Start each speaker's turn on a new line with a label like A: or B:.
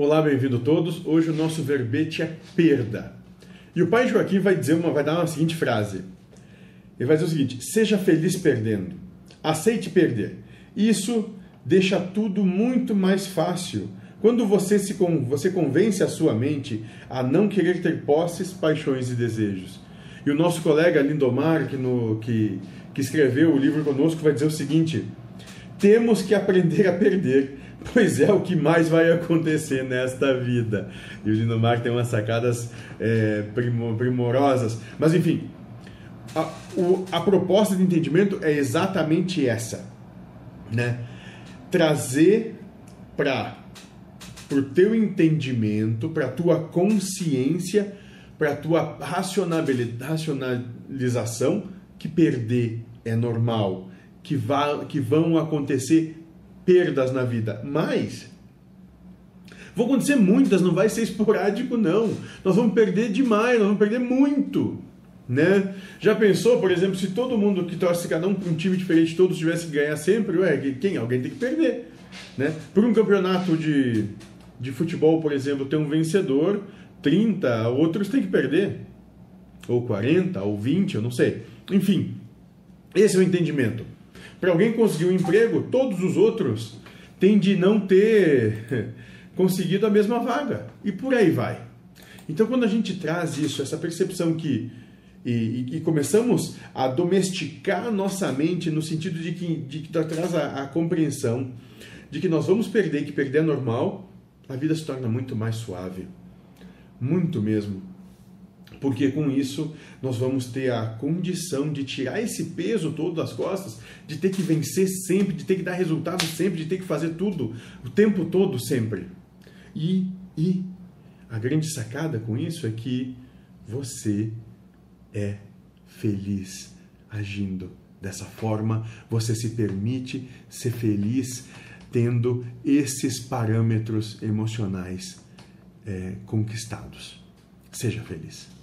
A: Olá, bem-vindo todos. Hoje o nosso verbete é perda. E o pai Joaquim vai dizer uma, vai dar uma seguinte frase. Ele vai dizer o seguinte: seja feliz perdendo. Aceite perder. Isso deixa tudo muito mais fácil. Quando você se você convence a sua mente a não querer ter posses, paixões e desejos. E o nosso colega Lindomar, que, no, que, que escreveu o livro conosco, vai dizer o seguinte: temos que aprender a perder Pois é o que mais vai acontecer nesta vida. E o Lindomar tem umas sacadas é, primorosas. Mas enfim, a, o, a proposta de entendimento é exatamente essa. Né? Trazer para o teu entendimento, para a tua consciência, para a tua racionalização, que perder é normal, que, vá, que vão acontecer perdas na vida, mas vão acontecer muitas, não vai ser esporádico não. Nós vamos perder demais, nós vamos perder muito. Né? Já pensou, por exemplo, se todo mundo que torce cada um para um time diferente, todos tivessem que ganhar sempre, ué, quem? Alguém tem que perder. Né? Por um campeonato de, de futebol, por exemplo, ter um vencedor, 30, outros têm que perder. Ou 40, ou 20, eu não sei. Enfim, esse é o entendimento. Para alguém conseguir um emprego, todos os outros têm de não ter conseguido a mesma vaga. E por aí vai. Então, quando a gente traz isso, essa percepção que. E, e, começamos a domesticar nossa mente no sentido de que, de que traz a, a compreensão de que nós vamos perder, que perder é normal, a vida se torna muito mais suave. Muito mesmo porque com isso nós vamos ter a condição de tirar esse peso todo das costas, de ter que vencer sempre, de ter que dar resultado sempre, de ter que fazer tudo o tempo todo sempre. E, e a grande sacada com isso é que você é feliz agindo dessa forma, você se permite ser feliz tendo esses parâmetros emocionais é, conquistados. Seja feliz.